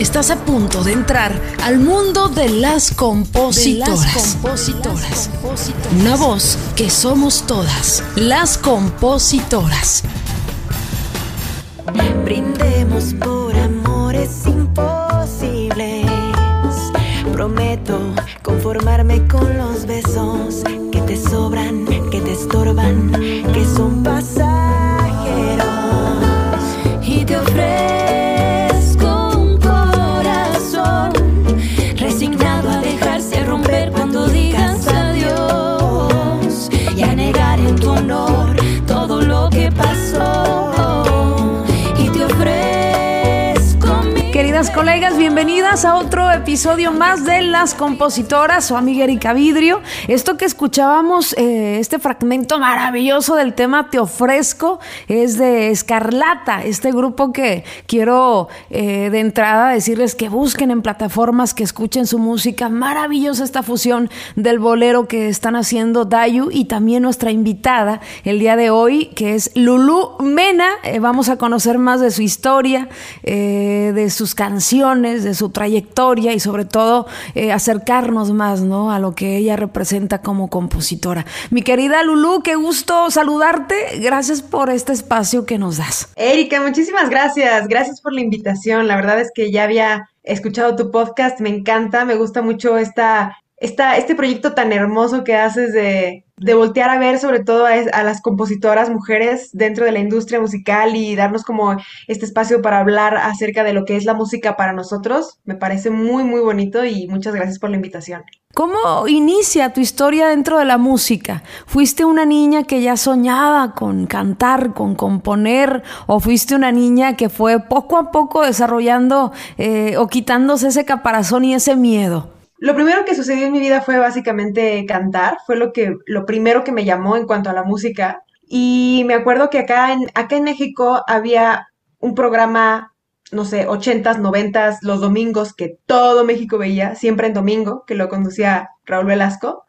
Estás a punto de entrar al mundo de las compositoras. Una voz que somos todas, las compositoras. Brindemos por amores imposibles. Prometo conformarme con los besos que te sobran, que te estorban, colegas, bienvenidas a otro episodio más de Las Compositoras, su amiga Erika Vidrio. Esto que escuchábamos, eh, este fragmento maravilloso del tema Te ofrezco, es de Escarlata, este grupo que quiero eh, de entrada decirles que busquen en plataformas, que escuchen su música. Maravillosa esta fusión del bolero que están haciendo Dayu y también nuestra invitada el día de hoy, que es Lulu Mena. Eh, vamos a conocer más de su historia, de sus canciones, de su trayectoria y sobre todo eh, acercarnos más ¿no? a lo que ella representa como compositora. Mi querida Lulu, qué gusto saludarte. Gracias por este espacio que nos das. Erika, muchísimas gracias. Gracias por la invitación. La verdad es que ya había escuchado tu podcast. Me encanta, me gusta mucho esta, este proyecto tan hermoso que haces de, voltear a ver sobre todo a, a, las compositoras mujeres dentro de la industria musical y darnos como este espacio para hablar acerca de lo que es la música para nosotros. Me parece muy, muy bonito y muchas gracias por la invitación. ¿Cómo inicia tu historia dentro de la música? ¿Fuiste una niña que ya soñaba con cantar, con componer, o fuiste una niña que fue poco a poco desarrollando eh, o quitándose ese caparazón y ese miedo? Lo primero que sucedió en mi vida fue básicamente cantar, fue lo que lo primero que me llamó en cuanto a la música. Y me acuerdo que acá en, acá en México había un programa, no sé, 80s, 90s, los domingos que todo México veía, siempre en domingo, que lo conducía Raúl Velasco.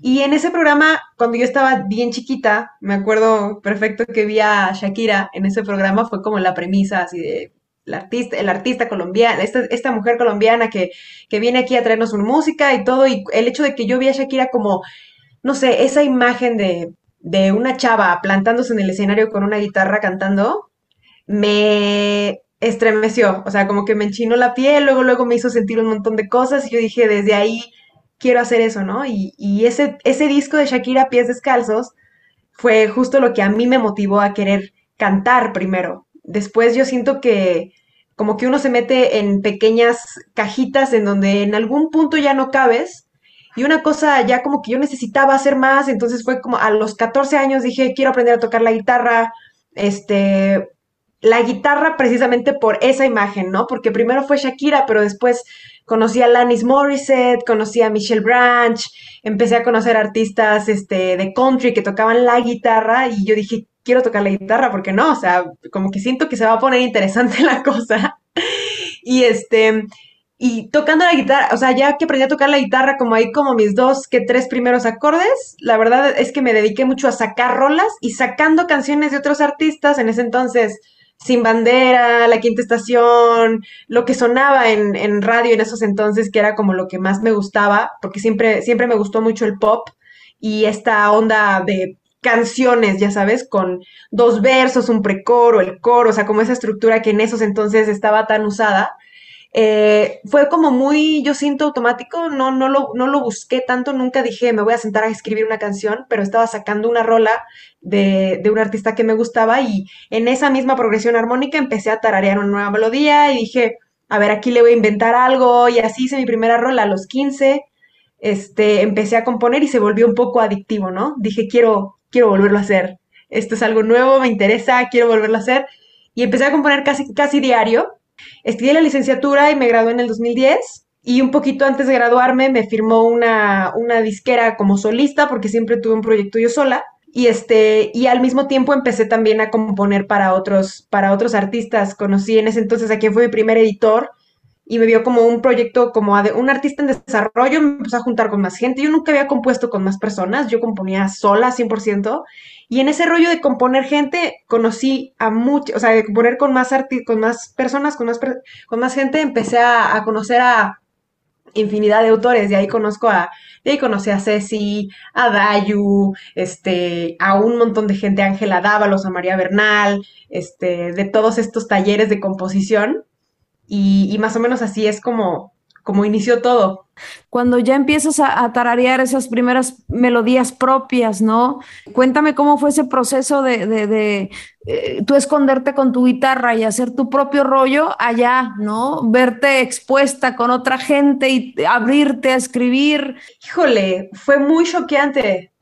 Y en ese programa, cuando yo estaba bien chiquita, me acuerdo perfecto que vi a Shakira en ese programa, fue como la premisa así de la artista, el artista colombiana, esta, esta mujer colombiana que, que, viene aquí a traernos su música y todo, y el hecho de que yo vi a Shakira como, no sé, esa imagen de, de una chava plantándose en el escenario con una guitarra cantando, me estremeció, o sea, como que me enchinó la piel, luego, luego me hizo sentir un montón de cosas y yo dije, desde ahí quiero hacer eso, ¿no? Y, y ese, ese disco de Shakira, Pies Descalzos, fue justo lo que a mí me motivó a querer cantar primero, después yo siento que como que uno se mete en pequeñas cajitas en donde en algún punto ya no cabes. Y una cosa ya como que yo necesitaba hacer más, entonces fue como a los 14 años dije, quiero aprender a tocar la guitarra, este, la guitarra precisamente por esa imagen, ¿no? Porque primero fue Shakira, pero después conocí a Lannis Morissette, conocí a Michelle Branch, empecé a conocer artistas este, de country que tocaban la guitarra y yo dije, quiero tocar la guitarra, porque no, o sea, como que siento que se va a poner interesante la cosa. y este, y tocando la guitarra, o sea, ya que aprendí a tocar la guitarra, como ahí como mis dos que tres primeros acordes, la verdad es que me dediqué mucho a sacar rolas y sacando canciones de otros artistas en ese entonces. Sin bandera, la quinta estación, lo que sonaba en, en radio en esos entonces, que era como lo que más me gustaba, porque siempre, siempre me gustó mucho el pop y esta onda de canciones, ya sabes, con dos versos, un precoro, el coro, o sea, como esa estructura que en esos entonces estaba tan usada. Eh, fue como muy, yo siento automático, no, no, lo, no lo busqué tanto, nunca dije me voy a sentar a escribir una canción, pero estaba sacando una rola de, de un artista que me gustaba y en esa misma progresión armónica empecé a tararear una nueva melodía y dije, a ver, aquí le voy a inventar algo y así hice mi primera rola a los 15, este, empecé a componer y se volvió un poco adictivo, ¿no? Dije, quiero, quiero volverlo a hacer. Esto es algo nuevo, me interesa, quiero volverlo a hacer. Y empecé a componer casi, casi diario. Estudié la licenciatura y me gradué en el 2010. Y un poquito antes de graduarme me firmó una, una disquera como solista, porque siempre tuve un proyecto yo sola. Y, este, y al mismo tiempo empecé también a componer para otros, para otros artistas. Conocí en ese entonces a quien fue mi primer editor, y me vio como un proyecto, como un artista en desarrollo, me empezó a juntar con más gente. Yo nunca había compuesto con más personas, yo componía sola 100%. Y en ese rollo de componer gente, conocí a muchos, o sea, de componer con más, con más personas, con más, con más gente, empecé a, conocer a infinidad de autores. De ahí conozco a, de ahí conocí a Ceci, a Dayu, este, a un montón de gente, a Ángela Dávalos, a María Bernal, este, de todos estos talleres de composición. Y, y más o menos así es como, como inició todo. Cuando ya empiezas a, tararear esas primeras melodías propias, ¿no? Cuéntame cómo fue ese proceso de, de, eh, tú esconderte con tu guitarra y hacer tu propio rollo allá, ¿no? Verte expuesta con otra gente y abrirte a escribir. Híjole, fue muy choqueante.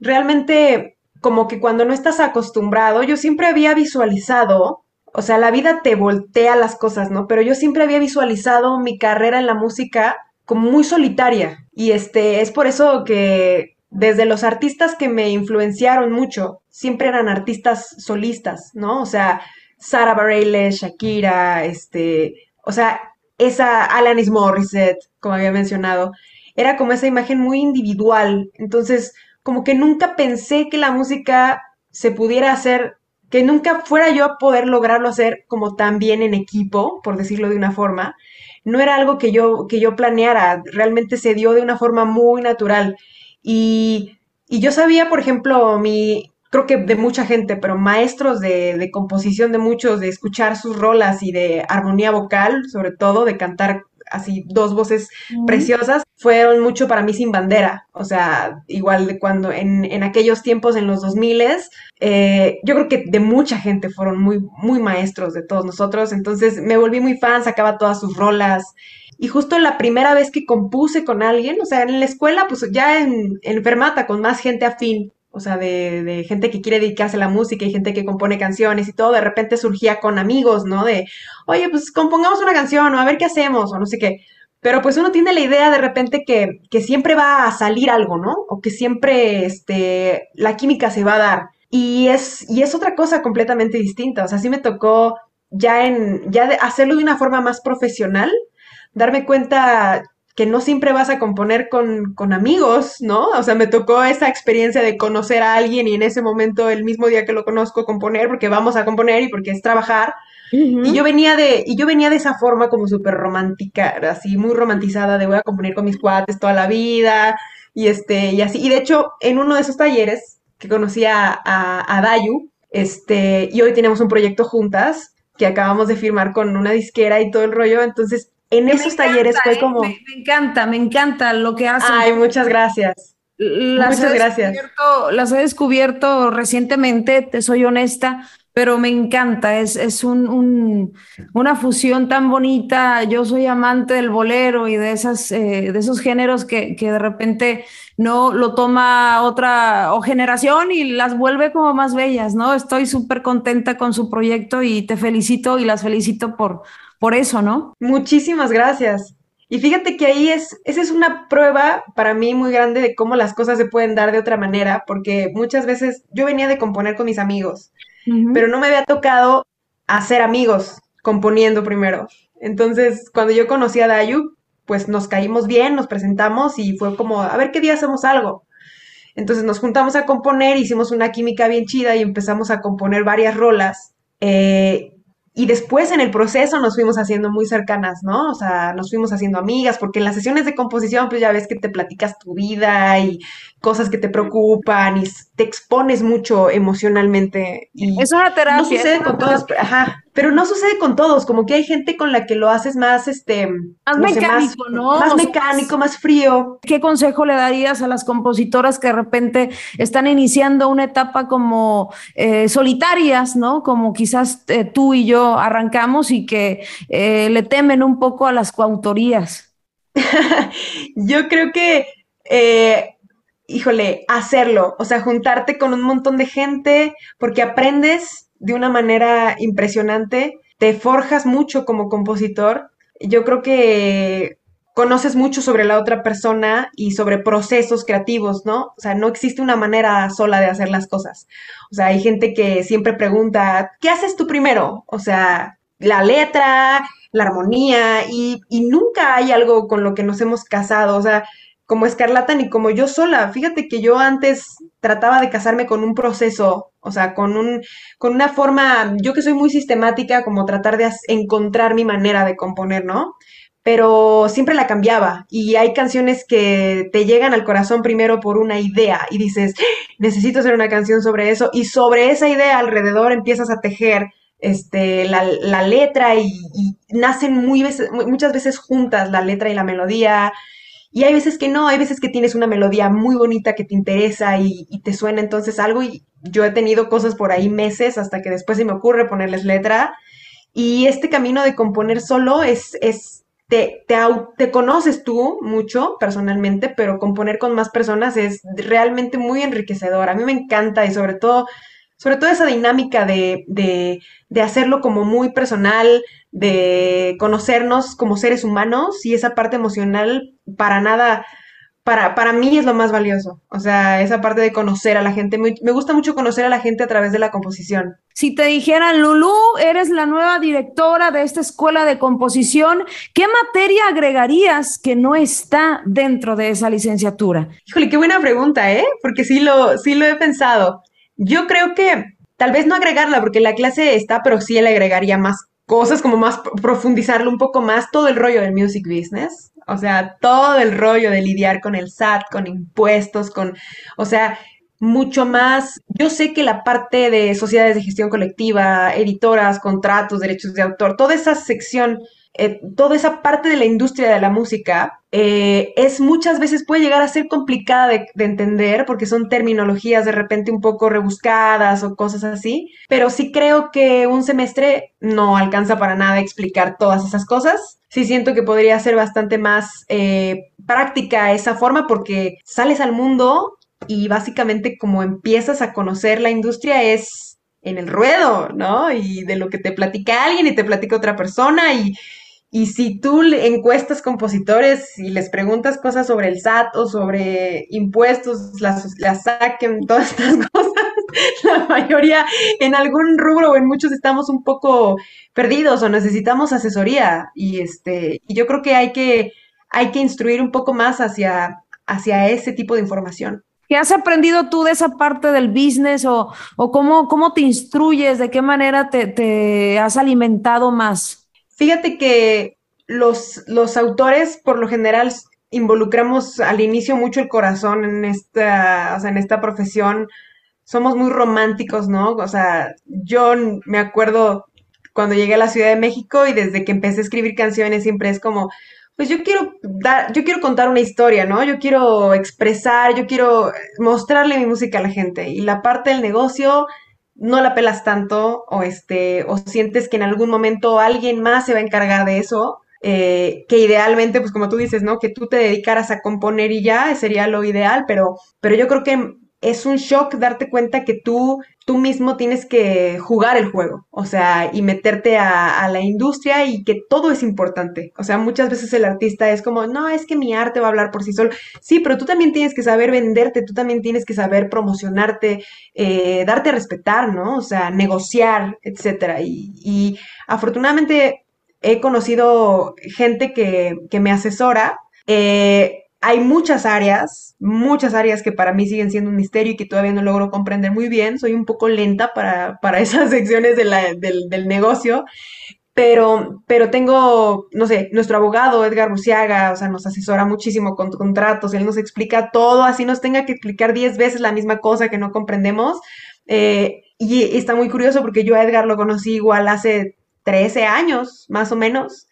Realmente, como que cuando no estás acostumbrado, yo siempre había visualizado o sea, la vida te voltea las cosas, ¿no? Pero yo siempre había visualizado mi carrera en la música como muy solitaria. Y este, es por eso que desde los artistas que me influenciaron mucho, siempre eran artistas solistas, ¿no? O sea, Sara Bareilles, Shakira, este, o sea, esa Alanis Morissette, como había mencionado, era como esa imagen muy individual. Entonces, como que nunca pensé que la música se pudiera hacer que nunca fuera yo a poder lograrlo hacer como tan bien en equipo, por decirlo de una forma, no era algo que yo, que yo planeara, realmente se dio de una forma muy natural. Y, y yo sabía, por ejemplo, mi, creo que de mucha gente, pero maestros de, de, composición de muchos, de escuchar sus rolas y de armonía vocal, sobre todo, de cantar así dos voces preciosas, fueron mucho para mí sin bandera. O sea, igual de cuando en, en aquellos tiempos, en los 2000, eh, yo creo que de mucha gente fueron muy, muy maestros de todos nosotros. Entonces me volví muy fan, sacaba todas sus rolas. Y justo la primera vez que compuse con alguien, o sea, en la escuela, pues ya en, en Fermata, con más gente afín, o sea, de, de, gente que quiere dedicarse a la música y gente que compone canciones y todo, de repente surgía con amigos, ¿no? De, oye, pues compongamos una canción o a ver qué hacemos o no sé qué. Pero pues uno tiene la idea de repente que, que siempre va a salir algo, ¿no? O que siempre este, la química se va a dar. Y es, y es otra cosa completamente distinta. O sea, sí me tocó ya en, ya de hacerlo de una forma más profesional, darme cuenta que no siempre vas a componer con, con, amigos, ¿no? O sea, me tocó esa experiencia de conocer a alguien y en ese momento, el mismo día que lo conozco, componer, porque vamos a componer y porque es trabajar. Y yo venía de, y yo venía de esa forma como súper romántica, así muy romantizada de voy a componer con mis cuates toda la vida, y este, y así. Y de hecho, en uno de esos talleres que conocí a, a, Dayu, este, y hoy tenemos un proyecto juntas que acabamos de firmar con una disquera y todo el rollo, entonces en esos talleres fue ¿eh? como... Me, encanta, me encanta lo que hacen. Ay, muchas gracias. muchas gracias. Las he descubierto recientemente, te soy honesta, pero me encanta, es, es un, una fusión tan bonita. Yo soy amante del bolero y de, esas, eh, de esos géneros que, que, de repente no lo toma otra o generación y las vuelve como más bellas, ¿no? Estoy súper contenta con su proyecto y te felicito y las felicito por, por eso, ¿no? Muchísimas gracias. Y fíjate que ahí es, esa es una prueba para mí muy grande de cómo las cosas se pueden dar de otra manera, porque muchas veces yo venía de componer con mis amigos, pero no me había tocado hacer amigos componiendo primero. Entonces, cuando yo conocí a Dayu, pues nos caímos bien, nos presentamos y fue como, a ver qué día hacemos algo. Entonces nos juntamos a componer, hicimos una química bien chida y empezamos a componer varias rolas. Eh, y después en el proceso nos fuimos haciendo muy cercanas, ¿no? O sea, nos fuimos haciendo amigas, porque en las sesiones de composición, pues ya ves que te platicas tu vida y cosas que te preocupan y te expones mucho emocionalmente. Y es una terapia. No sucede con todos, ajá, pero no sucede con todos, como que hay gente con la que lo haces más, este... Más mecánico, ¿no? Más mecánico, más frío. ¿Qué consejo le darías a las compositoras que de repente están iniciando una etapa como eh, solitarias, ¿no? Como quizás eh, tú y yo arrancamos y que eh, le temen un poco a las coautorías. yo creo que híjole, hacerlo, o sea, juntarte con un montón de gente, porque aprendes de una manera impresionante, te forjas mucho como compositor. Yo creo que conoces mucho sobre la otra persona y sobre procesos creativos, ¿no? O sea, no existe una manera sola de hacer las cosas. O sea, hay gente que siempre pregunta, ¿qué haces tú primero? O sea, la letra, la armonía y, y nunca hay algo con lo que nos hemos casado, o sea, como Escarlata ni como yo sola. Fíjate que yo antes trataba de casarme con un proceso, o sea, con un, con una forma, yo que soy muy sistemática, como tratar de encontrar mi manera de componer, ¿no? Pero siempre la cambiaba y hay canciones que te llegan al corazón primero por una idea y dices, ¡Ah! necesito hacer una canción sobre eso y sobre esa idea alrededor empiezas a tejer este, la, la letra y, nacen muy veces, muchas veces juntas la letra y la melodía y hay veces que no, hay veces que tienes una melodía muy bonita que te interesa y, te suena entonces algo y yo he tenido cosas por ahí meses hasta que después se me ocurre ponerles letra. Y este camino de componer solo es, es te, te, te, conoces tú mucho personalmente, pero componer con más personas es realmente muy enriquecedor. A mí me encanta y sobre todo sobre todo esa dinámica de, de, de, hacerlo como muy personal, de conocernos como seres humanos y esa parte emocional para nada, para, para mí es lo más valioso. O sea, esa parte de conocer a la gente. Me, me gusta mucho conocer a la gente a través de la composición. Si te dijeran, Lulu, eres la nueva directora de esta escuela de composición, ¿qué materia agregarías que no está dentro de esa licenciatura? Híjole, qué buena pregunta, ¿eh? Porque sí lo, sí lo he pensado. Yo creo que tal vez no agregarla porque la clase está, pero sí le agregaría más cosas, como más profundizarlo un poco más, todo el rollo del music business. O sea, todo el rollo de lidiar con el SAT, con impuestos, con, o sea, mucho más. Yo sé que la parte de sociedades de gestión colectiva, editoras, contratos, derechos de autor, toda esa sección eh, toda esa parte de la industria de la música eh, es muchas veces puede llegar a ser complicada de, entender porque son terminologías de repente un poco rebuscadas o cosas así, pero sí creo que un semestre no alcanza para nada explicar todas esas cosas. Sí siento que podría ser bastante más eh, práctica esa forma porque sales al mundo y básicamente como empiezas a conocer la industria es en el ruedo, ¿no? Y de lo que te platica alguien y te platica otra persona y, y si tú encuestas compositores y les preguntas cosas sobre el SAT o sobre impuestos, las, las saquen, todas estas cosas, la mayoría en algún rubro o en muchos estamos un poco perdidos o necesitamos asesoría. Y este, y yo creo que hay que, hay que instruir un poco más hacia, hacia ese tipo de información. ¿Qué has aprendido tú de esa parte del business o, o cómo, cómo te instruyes? ¿De qué manera te, te has alimentado más? Fíjate que los, los autores, por lo general, involucramos al inicio mucho el corazón en esta, o sea, en esta profesión. Somos muy románticos, ¿no? O sea, yo me acuerdo cuando llegué a la Ciudad de México y desde que empecé a escribir canciones siempre es como, pues yo quiero dar, yo quiero contar una historia, ¿no? Yo quiero expresar, yo quiero mostrarle mi música a la gente. Y la parte del negocio no la pelas tanto o, este, o sientes que en algún momento alguien más se va a encargar de eso, eh, que idealmente, pues como tú dices, ¿no? Que tú te dedicaras a componer y ya sería lo ideal, pero, pero yo creo que es un shock darte cuenta que tú, tú mismo tienes que jugar el juego, o sea, y meterte a, la industria y que todo es importante. O sea, muchas veces el artista es como, no, es que mi arte va a hablar por sí solo. Sí, pero tú también tienes que saber venderte, tú también tienes que saber promocionarte, eh, darte a respetar, ¿no? O sea, negociar, etcétera. Y, afortunadamente he conocido gente que, que me asesora. Eh, hay muchas áreas, muchas áreas que para mí siguen siendo un misterio y que todavía no logro comprender muy bien. Soy un poco lenta para, para esas secciones del, del, negocio, pero, pero tengo, no sé, nuestro abogado Edgar Buciaga, o sea, nos asesora muchísimo con contratos, él nos explica todo, así nos tenga que explicar diez veces la misma cosa que no comprendemos. Eh, y está muy curioso porque yo a Edgar lo conocí igual hace 13 años, más o menos.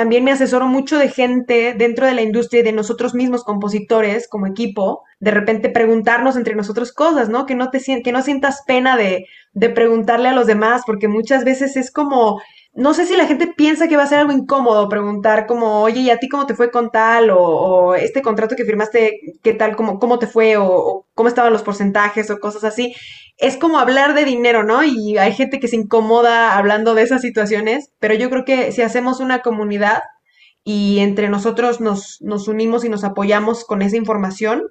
También me asesoro mucho de gente dentro de la industria y de nosotros mismos compositores como equipo, de repente preguntarnos entre nosotros cosas, ¿no? Que no te que no sientas pena de, de preguntarle a los demás, porque muchas veces es como no sé si la gente piensa que va a ser algo incómodo preguntar como, oye, ¿y a ti cómo te fue con tal? O, este contrato que firmaste, ¿qué tal? ¿Cómo, cómo te fue? O, cómo estaban los porcentajes o cosas así. Es como hablar de dinero, ¿no? Y hay gente que se incomoda hablando de esas situaciones, pero yo creo que si hacemos una comunidad y entre nosotros nos, nos unimos y nos apoyamos con esa información,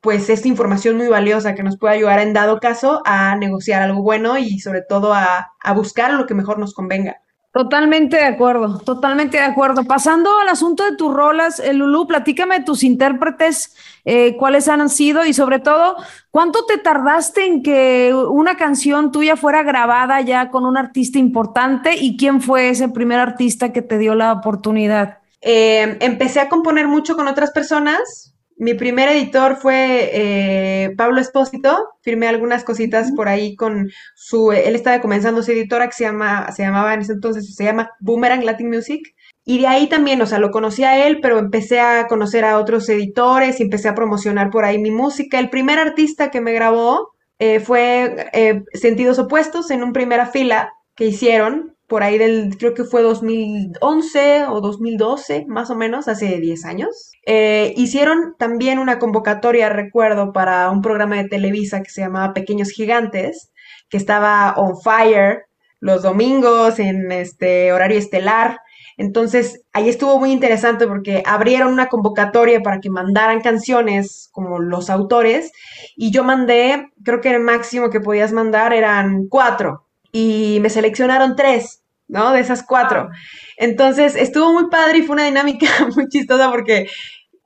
pues es información muy valiosa que nos puede ayudar en dado caso a negociar algo bueno y sobre todo a, a buscar lo que mejor nos convenga. Totalmente de acuerdo, totalmente de acuerdo. Pasando al asunto de tus rolas, eh, Lulú, platícame de tus intérpretes, eh, cuáles han sido y sobre todo, ¿cuánto te tardaste en que una canción tuya fuera grabada ya con un artista importante y quién fue ese primer artista que te dio la oportunidad? Eh, empecé a componer mucho con otras personas, mi primer editor fue eh, Pablo Espósito. Firmé algunas cositas por ahí con su. Él estaba comenzando su editora que se, llama, se llamaba en ese entonces, se llama Boomerang Latin Music. Y de ahí también, o sea, lo conocí a él, pero empecé a conocer a otros editores y empecé a promocionar por ahí mi música. El primer artista que me grabó eh, fue eh, Sentidos Opuestos en un primera fila que hicieron por ahí del, creo que fue 2011 o 2012, más o menos, hace 10 años. Eh, hicieron también una convocatoria, recuerdo, para un programa de Televisa que se llamaba Pequeños Gigantes, que estaba on fire los domingos en este horario estelar. Entonces, ahí estuvo muy interesante porque abrieron una convocatoria para que mandaran canciones como los autores y yo mandé, creo que el máximo que podías mandar eran cuatro y me seleccionaron tres. ¿No? De esas cuatro. Entonces, estuvo muy padre y fue una dinámica muy chistosa porque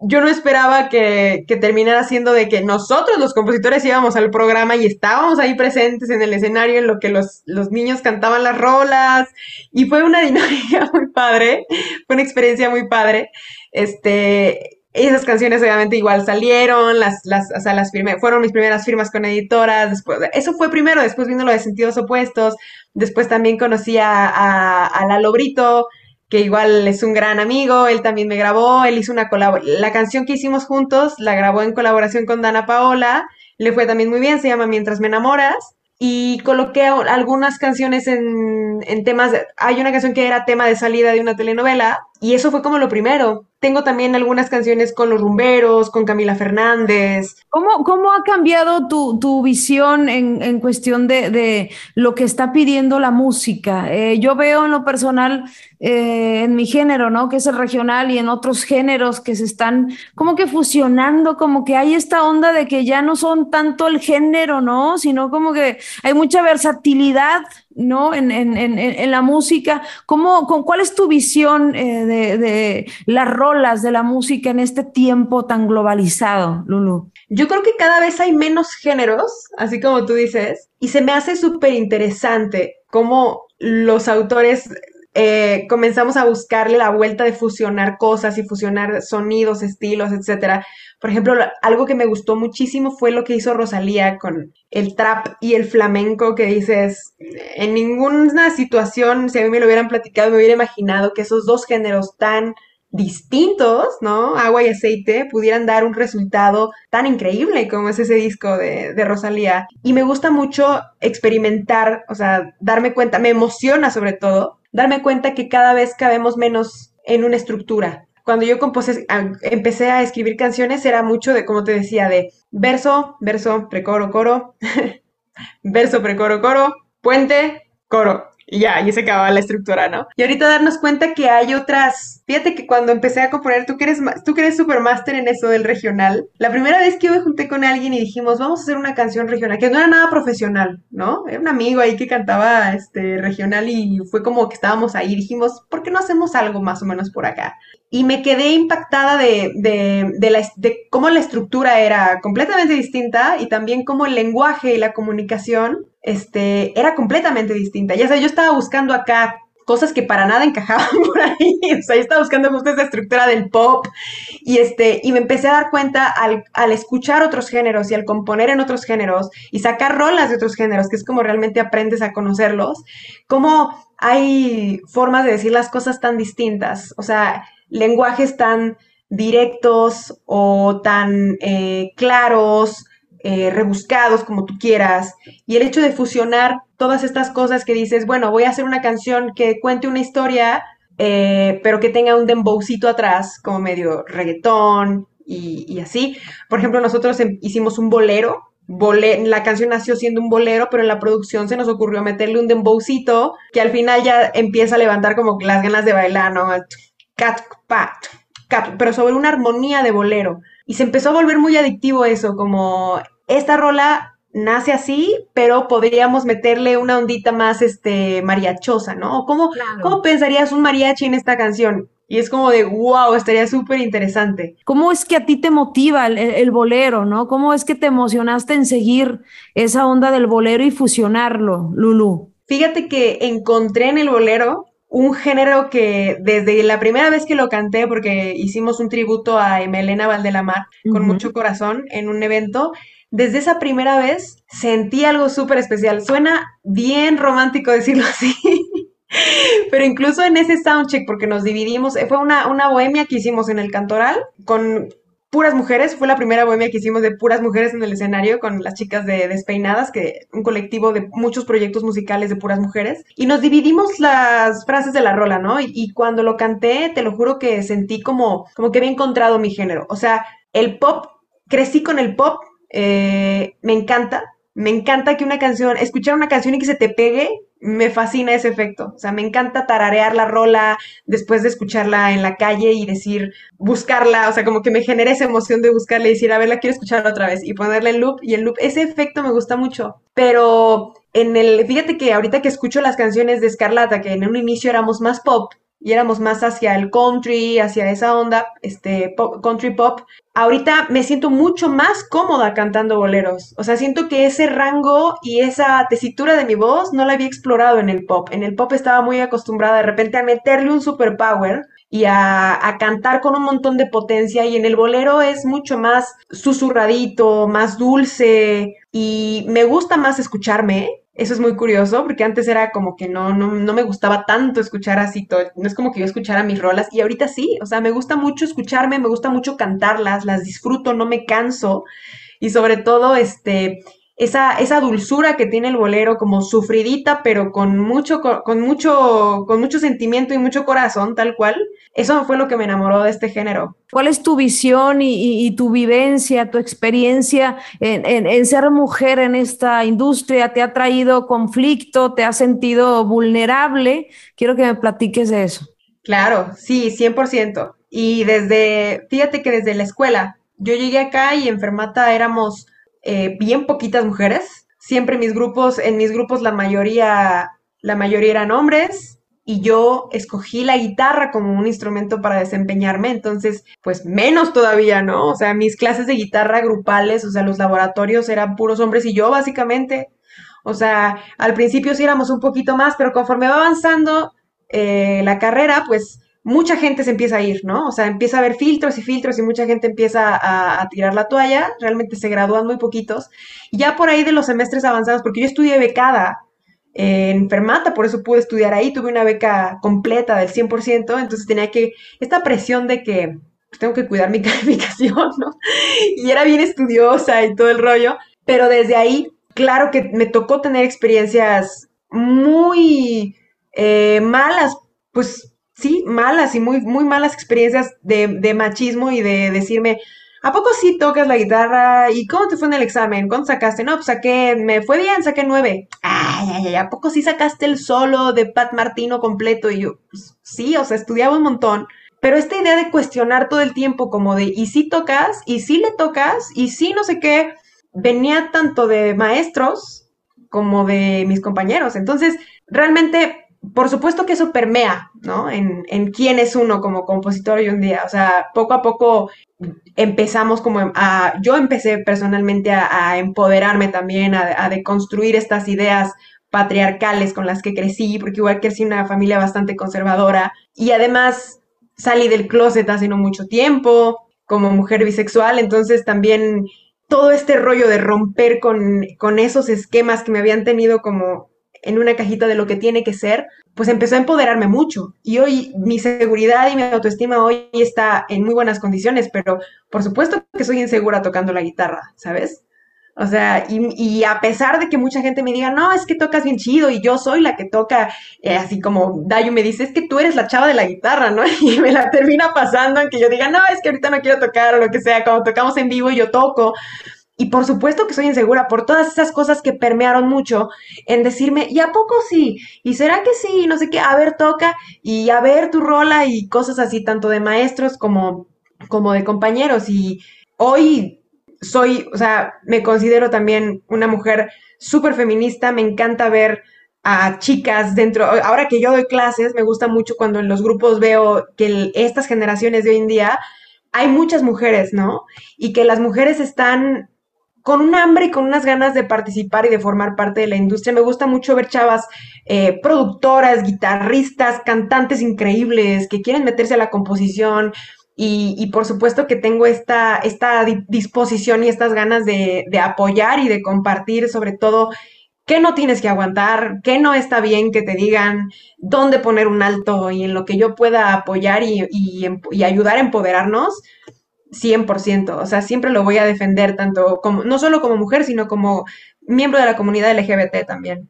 yo no esperaba que, terminara siendo de que nosotros los compositores íbamos al programa y estábamos ahí presentes en el escenario en lo que los, los niños cantaban las rolas y fue una dinámica muy padre, fue una experiencia muy padre. Este, esas canciones obviamente igual salieron, las, las, o sea, las firmé, fueron mis primeras firmas con editoras, después, eso fue primero, después vino lo de sentidos opuestos, después también conocí a, a, a Lalo Brito, que igual es un gran amigo, él también me grabó, él hizo una colaboración, la canción que hicimos juntos la grabó en colaboración con Dana Paola, le fue también muy bien, se llama Mientras me enamoras, y coloqué algunas canciones en, en temas, hay una canción que era tema de salida de una telenovela, y eso fue como lo primero. Tengo también algunas canciones con los rumberos, con Camila Fernández. ¿Cómo, cómo ha cambiado tu, tu visión en, en cuestión de, de, lo que está pidiendo la música? Eh, yo veo en lo personal, eh, en mi género, ¿no? Que es el regional y en otros géneros que se están como que fusionando, como que hay esta onda de que ya no son tanto el género, ¿no? Sino como que hay mucha versatilidad ¿no? En, en, en, en, la música. ¿Cómo, con, ¿Cuál es tu visión eh, de, de, las rolas de la música en este tiempo tan globalizado, Lulu? Yo creo que cada vez hay menos géneros, así como tú dices, y se me hace súper interesante cómo los autores eh, comenzamos a buscarle la vuelta de fusionar cosas y fusionar sonidos, estilos, etcétera. Por ejemplo, algo que me gustó muchísimo fue lo que hizo Rosalía con el trap y el flamenco, que dices, en ninguna situación, si a mí me lo hubieran platicado, me hubiera imaginado que esos dos géneros tan distintos, ¿no? Agua y aceite, pudieran dar un resultado tan increíble como es ese disco de, de, Rosalía. Y me gusta mucho experimentar, o sea, darme cuenta, me emociona sobre todo, darme cuenta que cada vez cabemos menos en una estructura cuando yo empecé a escribir canciones era mucho de, como te decía, de verso, verso, precoro, coro, verso, precoro, coro, puente, coro. Y ya, y se acababa la estructura, ¿no? Y ahorita darnos cuenta que hay otras. Fíjate que cuando empecé a componer, tú que eres, tú que eres en eso del regional, la primera vez que yo me junté con alguien y dijimos, vamos a hacer una canción regional, que no era nada profesional, ¿no? Era un amigo ahí que cantaba este regional y fue como que estábamos ahí dijimos, ¿por qué no hacemos algo más o menos por acá? Y me quedé impactada de, de, de, cómo la estructura era completamente distinta y también cómo el lenguaje y la comunicación este, era completamente distinta. Ya sé, yo estaba buscando acá cosas que para nada encajaban por ahí. O sea, yo estaba buscando justo esa estructura del pop y este, y me empecé a dar cuenta al, al, escuchar otros géneros y al componer en otros géneros y sacar rolas de otros géneros, que es como realmente aprendes a conocerlos, cómo hay formas de decir las cosas tan distintas. O sea, lenguajes tan directos o tan eh, claros, eh, rebuscados como tú quieras. Y el hecho de fusionar todas estas cosas que dices, bueno, voy a hacer una canción que cuente una historia, eh, pero que tenga un dembowcito atrás, como medio reggaetón y, así. Por ejemplo, nosotros em, hicimos un bolero. la canción nació siendo un bolero, pero en la producción se nos ocurrió meterle un dembowcito que al final ya empieza a levantar como las ganas de bailar, ¿no? Cat, pat, cat, pero sobre una armonía de bolero. Y se empezó a volver muy adictivo eso, como esta rola nace así, pero podríamos meterle una ondita más este mariachosa, ¿no? ¿Cómo, ¿Cómo pensarías un mariachi en esta canción? Y es como de, wow, estaría súper interesante. ¿Cómo es que a ti te motiva el, bolero, no? ¿Cómo es que te emocionaste en seguir esa onda del bolero y fusionarlo, Lulu? Fíjate que encontré en el bolero un género que desde la primera vez que lo canté, porque hicimos un tributo a Emelena Valdelamar con mucho corazón en un evento, desde esa primera vez sentí algo súper especial. Suena bien romántico decirlo así, pero incluso en ese soundcheck, porque nos dividimos, fue una, una bohemia que hicimos en el Cantoral con puras mujeres, fue la primera bohemia que hicimos de puras mujeres en el escenario con las chicas de Despeinadas, que un colectivo de muchos proyectos musicales de puras mujeres, y nos dividimos las frases de la rola, ¿no? Y, cuando lo canté, te lo juro que sentí como, como que había encontrado mi género, o sea, el pop, crecí con el pop, eh, me encanta, me encanta que una canción, escuchar una canción y que se te pegue, me fascina ese efecto. O sea, me encanta tararear la rola después de escucharla en la calle y decir, buscarla, o sea, como que me genera esa emoción de buscarla y decir, a ver, la quiero escuchar otra vez y ponerle el loop y el loop. Ese efecto me gusta mucho. Pero en el, fíjate que ahorita que escucho las canciones de Escarlata, que en un inicio éramos más pop, y éramos más hacia el country, hacia esa onda, este, country pop. Ahorita me siento mucho más cómoda cantando boleros. O sea, siento que ese rango y esa tesitura de mi voz no la había explorado en el pop. En el pop estaba muy acostumbrada de repente a meterle un superpower y a, a, cantar con un montón de potencia y en el bolero es mucho más susurradito, más dulce y me gusta más escucharme eso es muy curioso porque antes era como que no, no, no me gustaba tanto escuchar así todo. No es como que yo escuchara mis rolas y ahorita sí, o sea, me gusta mucho escucharme, me gusta mucho cantarlas, las disfruto, no me canso y sobre todo este esa, esa dulzura que tiene el bolero, como sufridita, pero con mucho, con mucho, con mucho sentimiento y mucho corazón, tal cual. Eso fue lo que me enamoró de este género. ¿Cuál es tu visión y, tu vivencia, tu experiencia en, ser mujer en esta industria? ¿Te ha traído conflicto? ¿Te has sentido vulnerable? Quiero que me platiques de eso. Claro, sí, 100%. Y desde, fíjate que desde la escuela, yo llegué acá y en Fermata éramos eh, bien poquitas mujeres. Siempre mis grupos, en mis grupos la mayoría, la mayoría eran hombres y yo escogí la guitarra como un instrumento para desempeñarme, entonces, pues menos todavía, ¿no? O sea, mis clases de guitarra grupales, o sea, los laboratorios eran puros hombres y yo básicamente. O sea, al principio sí éramos un poquito más, pero conforme va avanzando eh, la carrera, pues mucha gente se empieza a ir, ¿no? O sea, empieza a haber filtros y filtros y mucha gente empieza a, tirar la toalla, realmente se gradúan muy poquitos. Ya por ahí de los semestres avanzados, porque yo estudié becada en Fermata, por eso pude estudiar ahí, tuve una beca completa del 100%, entonces tenía que, esta presión de que pues, tengo que cuidar mi calificación, ¿no? Y era bien estudiosa y todo el rollo, pero desde ahí, claro que me tocó tener experiencias muy eh, malas, pues sí, malas y muy, muy malas experiencias de, machismo y de decirme, ¿a poco sí tocas la guitarra? ¿Y cómo te fue en el examen? ¿Cuánto sacaste? No, pues saqué, me fue bien, saqué nueve. Ay, ay, ay, ¿a poco sí sacaste el solo de Pat Martino completo? Y yo, pues, sí, o sea, estudiaba un montón. Pero esta idea de cuestionar todo el tiempo como de, ¿y si tocas? ¿Y si le tocas? ¿Y si no sé qué? Venía tanto de maestros como de mis compañeros. Entonces, realmente por supuesto que eso permea, ¿no? En, en, quién es uno como compositor hoy un día. O sea, poco a poco empezamos como a, yo empecé personalmente a, empoderarme también, a, a, deconstruir estas ideas patriarcales con las que crecí, porque igual crecí en una familia bastante conservadora y además salí del closet hace no mucho tiempo como mujer bisexual, entonces también todo este rollo de romper con, con esos esquemas que me habían tenido como en una cajita de lo que tiene que ser, pues empezó a empoderarme mucho. Y hoy mi seguridad y mi autoestima hoy está en muy buenas condiciones, pero por supuesto que soy insegura tocando la guitarra, ¿sabes? O sea, y, a pesar de que mucha gente me diga, no, es que tocas bien chido y yo soy la que toca, eh, así como Dayu me dice, es que tú eres la chava de la guitarra, ¿no? Y me la termina pasando en que yo diga, no, es que ahorita no quiero tocar o lo que sea, cuando tocamos en vivo yo toco, y por supuesto que soy insegura por todas esas cosas que permearon mucho en decirme, ¿y a poco sí? ¿Y será que sí? No sé qué, a ver, toca, y a ver tu rola y cosas así, tanto de maestros como, como de compañeros. Y hoy soy, o sea, me considero también una mujer súper feminista, me encanta ver a chicas dentro, ahora que yo doy clases, me gusta mucho cuando en los grupos veo que estas generaciones de hoy en día hay muchas mujeres, ¿no? Y que las mujeres están con un hambre y con unas ganas de participar y de formar parte de la industria. Me gusta mucho ver chavas eh, productoras, guitarristas, cantantes increíbles que quieren meterse a la composición. Y, por supuesto que tengo esta, esta disposición y estas ganas de, apoyar y de compartir sobre todo qué no tienes que aguantar, qué no está bien que te digan, dónde poner un alto y en lo que yo pueda apoyar y, y ayudar a empoderarnos, 100%, o sea, siempre lo voy a defender tanto como, no solo como mujer, sino como miembro de la comunidad LGBT también.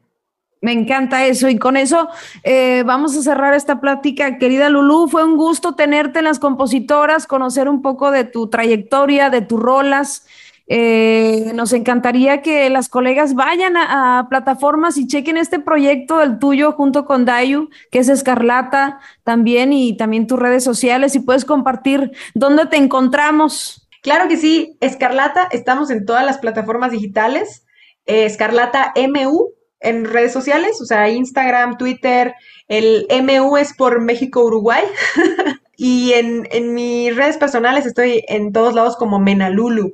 Me encanta eso y con eso eh, vamos a cerrar esta plática. Querida Lulú, fue un gusto tenerte en las compositoras, conocer un poco de tu trayectoria, de tus rolas. Eh, nos encantaría que las colegas vayan a, plataformas y chequen este proyecto del tuyo junto con Dayu, que es Escarlata también, y también tus redes sociales, y puedes compartir dónde te encontramos. Claro que sí, Escarlata, estamos en todas las plataformas digitales. Eh, Escarlata MU en redes sociales, o sea, Instagram, Twitter, el MU es por México-Uruguay. y en, en mis redes personales estoy en todos lados como Menalulu.